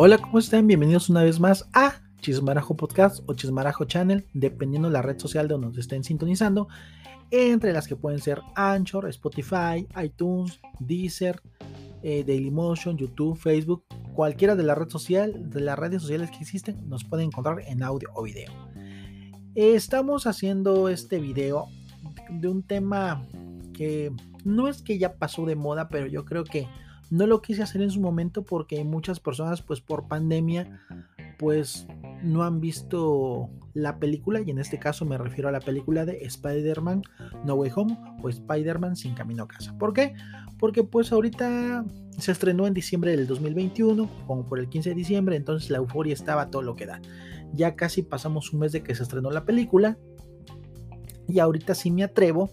Hola, ¿cómo están? Bienvenidos una vez más a Chismarajo Podcast o Chismarajo Channel, dependiendo de la red social de donde nos estén sintonizando, entre las que pueden ser Anchor, Spotify, iTunes, Deezer, eh, Dailymotion, YouTube, Facebook, cualquiera de la red social, de las redes sociales que existen, nos pueden encontrar en audio o video. Estamos haciendo este video de un tema que no es que ya pasó de moda, pero yo creo que no lo quise hacer en su momento porque muchas personas, pues por pandemia, pues no han visto la película, y en este caso me refiero a la película de Spider-Man No Way Home o Spider-Man Sin Camino a Casa. ¿Por qué? Porque pues ahorita se estrenó en diciembre del 2021, como por el 15 de diciembre, entonces la euforia estaba todo lo que da. Ya casi pasamos un mes de que se estrenó la película, y ahorita sí me atrevo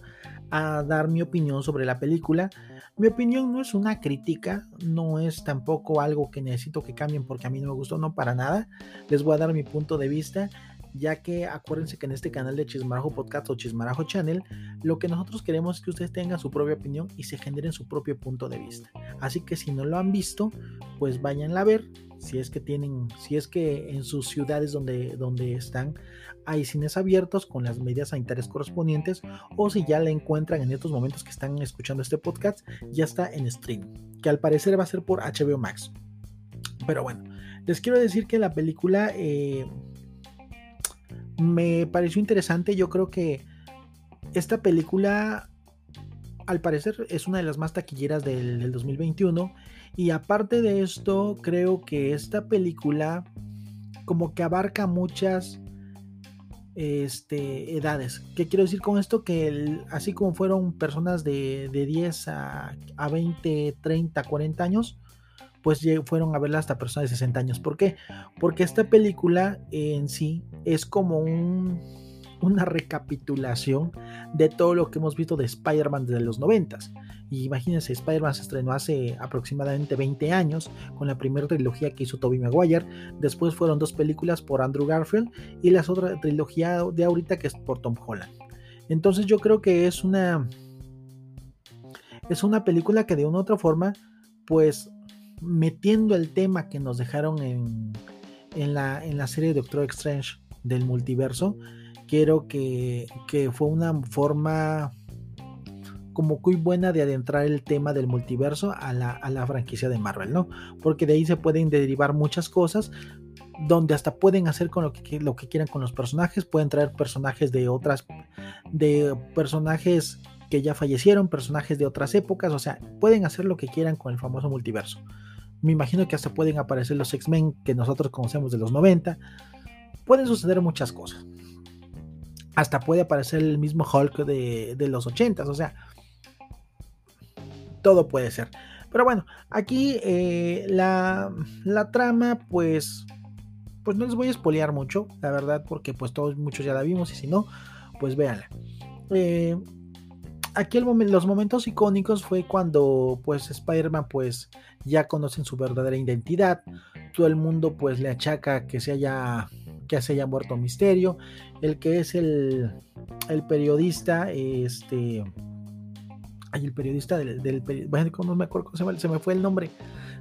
a dar mi opinión sobre la película mi opinión no es una crítica, no es tampoco algo que necesito que cambien porque a mí no me gustó, no para nada. Les voy a dar mi punto de vista, ya que acuérdense que en este canal de Chismarajo Podcast o Chismarajo Channel, lo que nosotros queremos es que ustedes tengan su propia opinión y se generen su propio punto de vista. Así que si no lo han visto, pues váyanla a ver, si es que tienen, si es que en sus ciudades donde, donde están hay cines abiertos con las medidas sanitarias correspondientes o si ya la encuentran en estos momentos que están escuchando este podcast, ya está en stream, que al parecer va a ser por HBO Max. Pero bueno, les quiero decir que la película eh, me pareció interesante, yo creo que esta película al parecer es una de las más taquilleras del, del 2021 y aparte de esto creo que esta película como que abarca muchas este, edades. ¿Qué quiero decir con esto? Que así como fueron personas de, 10 a, 20, 30, 40 años, pues fueron a verla hasta personas de 60 años. ¿Por qué? Porque esta película en sí es como un, una recapitulación de todo lo que hemos visto de Spider-Man desde los 90 y imagínense, Spider-Man se estrenó hace aproximadamente 20 años con la primera trilogía que hizo Tobey Maguire. Después fueron dos películas por Andrew Garfield y la otra trilogía de ahorita que es por Tom Holland. Entonces yo creo que es una es una película que de una u otra forma pues metiendo el tema que nos dejaron en, en, la, en la serie Doctor Strange del multiverso, quiero que, que fue una forma como muy buena de adentrar el tema del multiverso a la, franquicia de Marvel, ¿no? Porque de ahí se pueden derivar muchas cosas, donde hasta pueden hacer con lo que, lo que quieran con los personajes, pueden traer personajes de otras, de personajes que ya fallecieron, personajes de otras épocas, o sea, pueden hacer lo que quieran con el famoso multiverso. Me imagino que hasta pueden aparecer los X-Men que nosotros conocemos de los 90. Pueden suceder muchas cosas. Hasta puede aparecer el mismo Hulk de, de los 80, o sea, todo puede ser. Pero bueno, aquí eh, la, trama, pues, pues no les voy a espolear mucho, la verdad, porque pues todos, muchos ya la vimos y si no, pues véanla. Eh, aquí los momentos icónicos fue cuando pues Spider-Man pues ya conocen su verdadera identidad. Todo el mundo pues le achaca que se haya que se haya muerto Misterio. El que es el, el periodista, este el periodista del, del bueno, no me acuerdo cómo se llama, se me fue el nombre.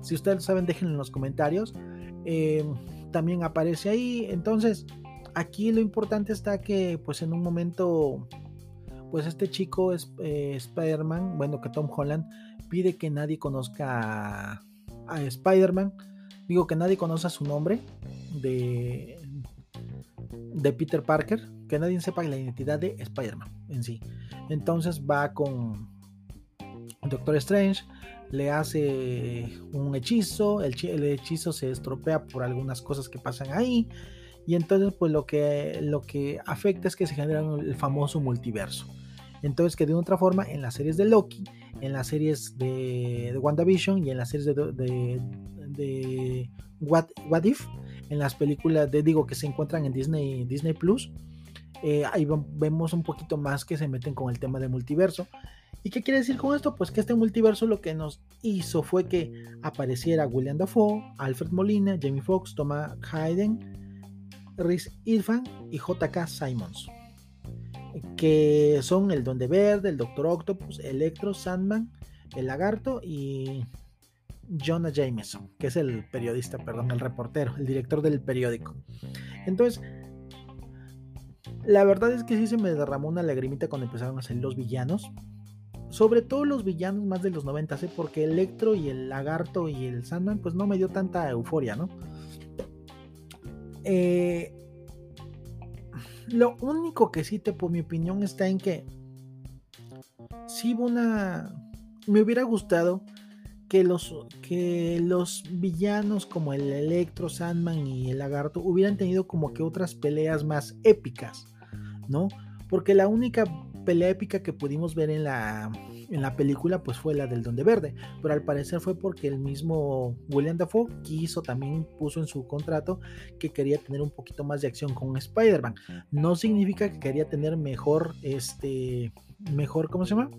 Si ustedes saben, déjenlo en los comentarios. Eh, también aparece ahí. Entonces, aquí lo importante está que, pues en un momento, pues este chico es eh, Spider-Man, bueno, que Tom Holland pide que nadie conozca a, Spider-Man. Digo que nadie conozca su nombre de, de Peter Parker, que nadie sepa la identidad de Spider-Man en sí. Entonces va con Doctor Strange le hace un hechizo, el, hechizo se estropea por algunas cosas que pasan ahí y entonces pues lo que, lo que afecta es que se genera el famoso multiverso. Entonces que de otra forma en las series de Loki, en las series de, WandaVision y en las series de, What, If, en las películas de digo que se encuentran en Disney, Disney Plus, eh, ahí vemos un poquito más que se meten con el tema del multiverso ¿Y qué quiere decir con esto? Pues que este multiverso lo que nos hizo fue que apareciera William Dafoe, Alfred Molina, Jamie Foxx, Thomas Hayden, Rhys Irfan y JK Simons. Que son el Donde Verde, el Doctor Octopus, Electro, Sandman, el Lagarto y, Jonah Jameson, que es el periodista, perdón, el reportero, el director del periódico. Entonces, la verdad es que sí se me derramó una lagrimita cuando empezaron a salir los villanos. Sobre todo los villanos más de los 90, ¿eh? porque Electro y el Lagarto y el Sandman, pues no me dio tanta euforia, ¿no? Eh, lo único que sí te, por mi opinión, está en que sí una. Me hubiera gustado que los, que los villanos como el Electro, Sandman y el Lagarto hubieran tenido como que otras peleas más épicas, ¿no? Porque la única pelea épica que pudimos ver en la, en la película pues fue la del Donde Verde, pero al parecer fue porque el mismo William Dafoe quiso, también puso en su contrato que quería tener un poquito más de acción con Spider-Man. No significa que quería tener mejor, este, mejor, ¿cómo se llama?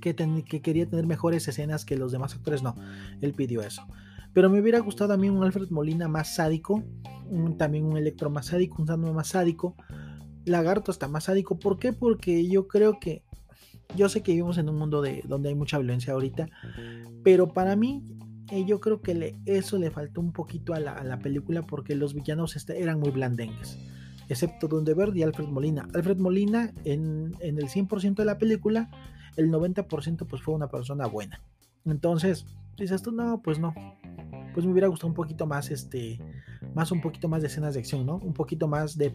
Que, que quería tener mejores escenas que los demás actores, no, él pidió eso. Pero me hubiera gustado también un Alfred Molina más sádico, también un Electro más sádico, un Sandman más sádico, Lagarto está más sádico. ¿Por qué? Porque yo creo que yo sé que vivimos en un mundo de, donde hay mucha violencia ahorita, pero para mí eh, yo creo que eso le faltó un poquito a la, película porque los villanos este, eran muy blandengues, excepto Donde Verde y Alfred Molina. Alfred Molina en, en el 100% de la película, el 90% pues fue una persona buena. Entonces, dices tú, no, pues no. Pues me hubiera gustado un poquito más, este, más un poquito más de escenas de acción, ¿no? Un poquito más de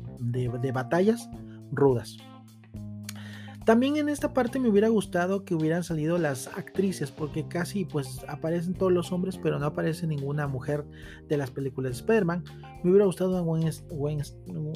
batallas rudas. También en esta parte me hubiera gustado que hubieran salido las actrices, porque casi pues aparecen todos los hombres, pero no aparece ninguna mujer de las películas de Spider-Man. Me hubiera gustado Gwen,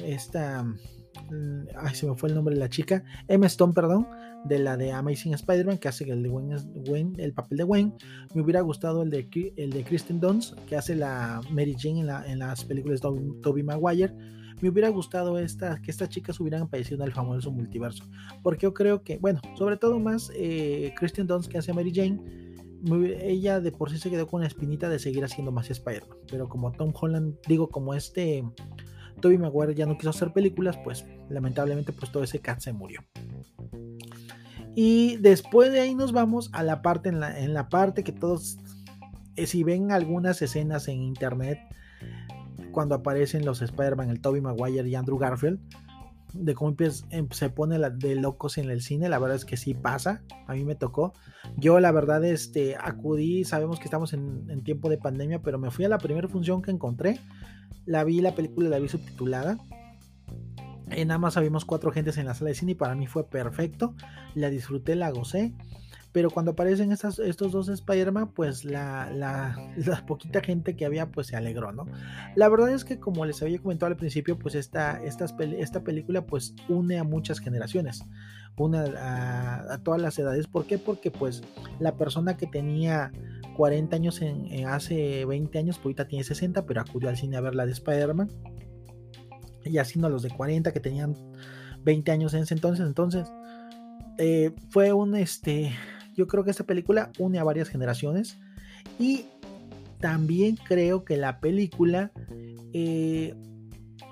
esta, mm, ay se me fue el nombre de la chica, Emma Stone, perdón, de la de Amazing Spider-Man, que hace el, de Gwen, el papel de Gwen. Me hubiera gustado el de, el de Kristen Dunst, que hace la Mary Jane en, las películas de Tobey Maguire me hubiera gustado que estas chicas hubieran aparecido en el famoso multiverso. Porque yo creo que, bueno, sobre todo más eh, Kristen Dunst que hace Mary Jane, ella de por sí se quedó con la espinita de seguir haciendo más Spider-Man. Pero como Tom Holland, digo, como este Toby Maguire ya no quiso hacer películas, pues lamentablemente pues todo ese cat se murió. Y después de ahí nos vamos a la parte, en la, en la parte que todos, eh, si ven algunas escenas en internet, cuando aparecen los Spider-Man, el Tobey Maguire y Andrew Garfield, de cómo em, se pone de locos en el cine, la verdad es que sí pasa, a mí me tocó. Yo la verdad este, acudí, sabemos que estamos en, tiempo de pandemia, pero me fui a la primera función que encontré, la vi, la película la vi subtitulada. En nada más habíamos cuatro gentes en la sala de cine y para mí fue perfecto, la disfruté, la gocé. Pero cuando aparecen estos dos Spider-Man, pues la, poquita gente que había, pues se alegró, ¿no? La verdad es que como les había comentado al principio, pues esta, esta, esta película pues une a muchas generaciones, une a, todas las edades. ¿Por qué? Porque pues la persona que tenía 40 años en, hace 20 años, pues ahorita tiene 60, pero acudió al cine a ver la de Spider-Man. Y así no los de 40 que tenían 20 años en ese entonces. Entonces, eh, fue un este yo creo que esta película une a varias generaciones y también creo que la película eh,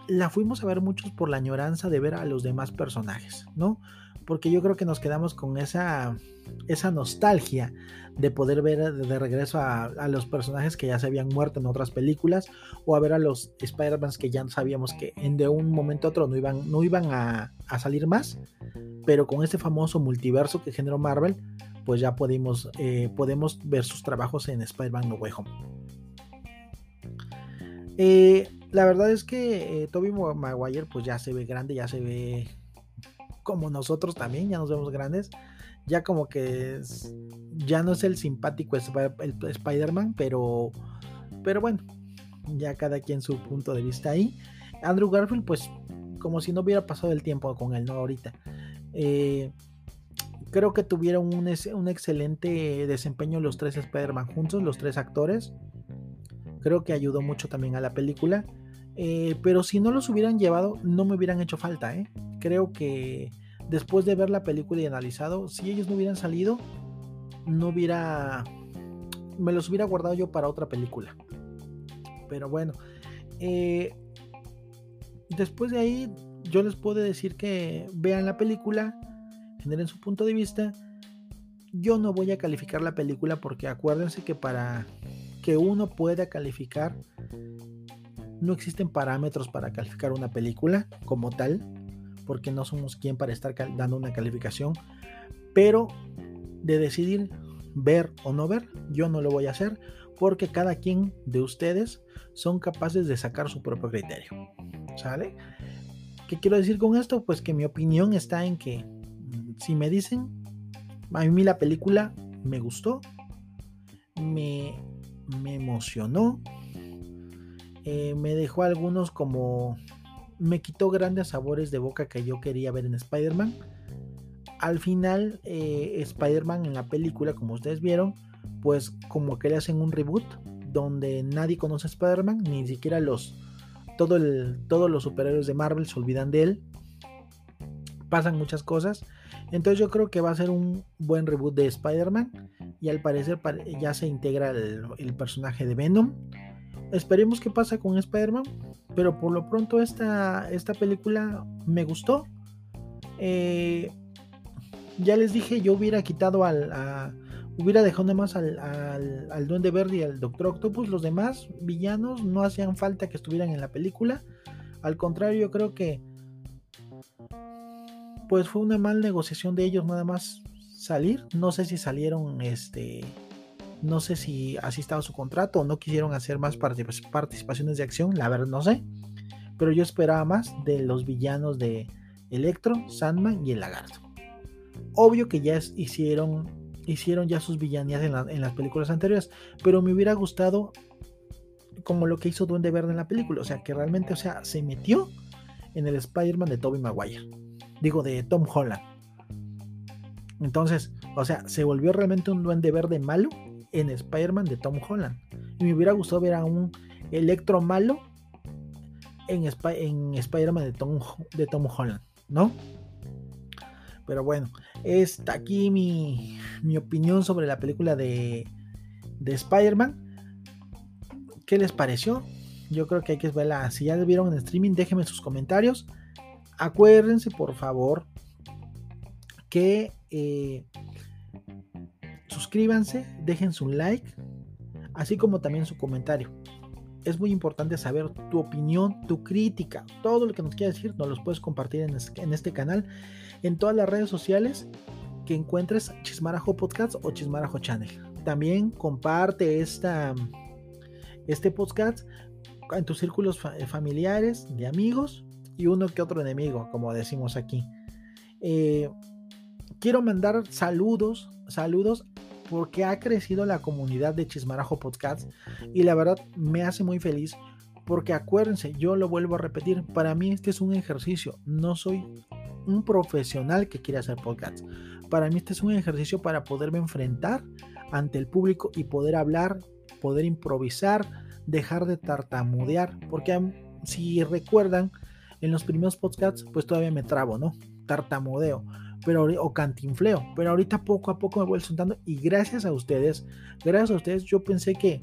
la fuimos a ver muchos por la añoranza de ver a los demás personajes, ¿no? Porque yo creo que nos quedamos con esa, esa nostalgia de poder ver de regreso a, los personajes que ya se habían muerto en otras películas o a ver a los Spider-Man que ya sabíamos que en de un momento a otro no iban, no iban a, a salir más, pero con este famoso multiverso que generó Marvel, pues ya podemos, eh, podemos ver sus trabajos en Spider-Man No Way Home. Eh, la verdad es que eh, Toby Maguire pues ya se ve grande, ya se ve como nosotros también, ya nos vemos grandes. Ya como que ya no es el simpático Spider-Man, pero, pero bueno, ya cada quien su punto de vista ahí. Andrew Garfield pues como si no hubiera pasado el tiempo con él, ¿no? Ahorita. Eh, creo que tuvieron un, excelente desempeño los tres Spider-Man juntos, los tres actores. Creo que ayudó mucho también a la película. Eh, pero si no los hubieran llevado, no me hubieran hecho falta. ¿eh? Creo que después de ver la película y analizado, si ellos no hubieran salido, no hubiera. Me los hubiera guardado yo para otra película. Pero bueno. Eh, después de ahí, yo les puedo decir que vean la película generen su punto de vista yo no voy a calificar la película porque acuérdense que para que uno pueda calificar no existen parámetros para calificar una película como tal, porque no somos quien para estar dando una calificación, pero de decidir ver o no ver, yo no lo voy a hacer porque cada quien de ustedes son capaces de sacar su propio criterio. ¿Sale? ¿Qué quiero decir con esto? Pues que mi opinión está en que si me dicen, a mí la película me gustó, me, me emocionó, eh, me dejó algunos como... Me quitó grandes sabores de boca que yo quería ver en Spider-Man. Al final, eh, Spider-Man en la película, como ustedes vieron, pues como que le hacen un reboot donde nadie conoce a Spider-Man, ni siquiera los todos los superhéroes de Marvel se olvidan de él. Pasan muchas cosas. Entonces yo creo que va a ser un buen reboot de Spider-Man. Y al parecer ya se integra el, personaje de Venom. Esperemos qué pasa con Spider-Man. Pero por lo pronto esta, esta película me gustó. Eh, ya les dije, yo hubiera quitado al, hubiera dejado nada más al, al, Duende Verde y al Doctor Octopus. Los demás villanos no hacían falta que estuvieran en la película. Al contrario, yo creo que pues fue una mal negociación de ellos nada más salir. No sé si salieron, este, no sé si así estaba su contrato o no quisieron hacer más participaciones de acción. La verdad no sé. Pero yo esperaba más de los villanos de Electro, Sandman y el Lagarto. Obvio que ya hicieron hicieron ya sus villanías en, las películas anteriores, pero me hubiera gustado como lo que hizo Duende Verde en la película, o sea, que realmente, o sea, se metió en el Spider-Man de Tobey Maguire, digo, de Tom Holland. Entonces, o sea, se volvió realmente un Duende Verde malo en Spider-Man de Tom Holland. Y me hubiera gustado ver a un Electro malo en, en Spider-Man de Tom, de Tom Holland, ¿no? Pero bueno, está aquí mi, opinión sobre la película de, de Spider-Man. ¿Qué les pareció? Yo creo que hay que verla. Si ya la vieron en streaming, déjenme sus comentarios. Acuérdense, por favor, que eh, suscríbanse, dejen su like, así como también su comentario. Es muy importante saber tu opinión, tu crítica, todo lo que nos quieras decir, nos los puedes compartir en este canal en todas las redes sociales que encuentres Chismarajo Podcast o Chismarajo Channel. También comparte esta, este podcast en tus círculos familiares, de amigos y uno que otro enemigo, como decimos aquí. Eh, quiero mandar saludos, saludos porque ha crecido la comunidad de Chismarajo Podcast y la verdad me hace muy feliz porque acuérdense, yo lo vuelvo a repetir, para mí este es un ejercicio, no soy un profesional que quiere hacer podcast. Para mí este es un ejercicio para poderme enfrentar ante el público y poder hablar, poder improvisar, dejar de tartamudear, porque si recuerdan, en los primeros podcasts pues todavía me trabo, ¿no? Tartamudeo, pero o cantinfleo, pero ahorita poco a poco me voy soltando y gracias a ustedes, gracias a ustedes yo pensé que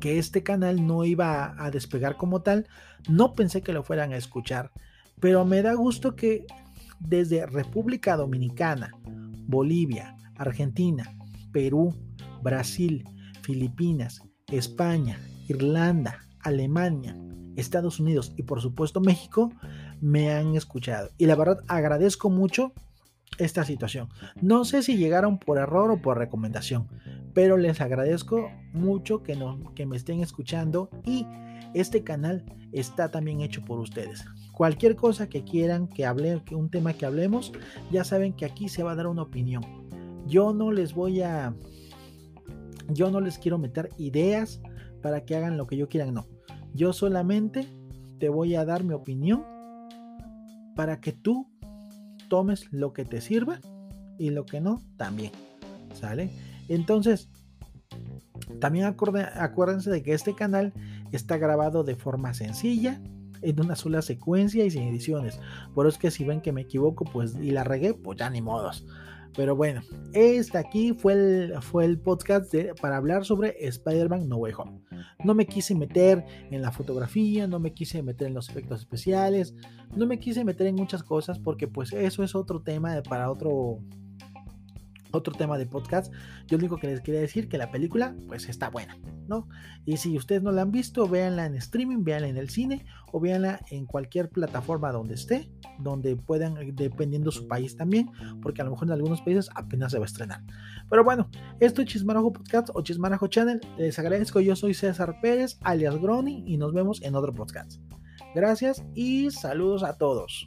que este canal no iba a despegar como tal, no pensé que lo fueran a escuchar pero me da gusto que desde República Dominicana, Bolivia, Argentina, Perú, Brasil, Filipinas, España, Irlanda, Alemania, Estados Unidos y por supuesto México me han escuchado. Y la verdad agradezco mucho esta situación. No sé si llegaron por error o por recomendación, pero les agradezco mucho que, que me estén escuchando y este canal está también hecho por ustedes. Cualquier cosa que quieran que hable, un tema que hablemos, ya saben que aquí se va a dar una opinión. Yo no les voy a yo no les quiero meter ideas para que hagan lo que yo quiera, no. Yo solamente te voy a dar mi opinión para que tú tomes lo que te sirva y lo que no también. ¿Sale? Entonces, también acuérdense de que este canal está grabado de forma sencilla, en una sola secuencia y sin ediciones. Por eso es que si ven que me equivoco pues y la regué, pues ya ni modos. Pero bueno, este aquí fue el, fue el podcast para hablar sobre Spider-Man No Way Home. No me quise meter en la fotografía, no me quise meter en los efectos especiales, no me quise meter en muchas cosas porque pues eso es otro tema para otro otro tema de podcast. Yo lo único que les quería decir que la película pues está buena, ¿no? Y si ustedes no la han visto, véanla en streaming, véanla en el cine o véanla en cualquier plataforma donde esté, donde puedan, dependiendo su país también, porque a lo mejor en algunos países apenas se va a estrenar. Pero bueno, esto es Chismarajo Podcast o Chismarajo Channel. Les agradezco, yo soy César Pérez, alias Grony, y nos vemos en otro podcast. Gracias y saludos a todos.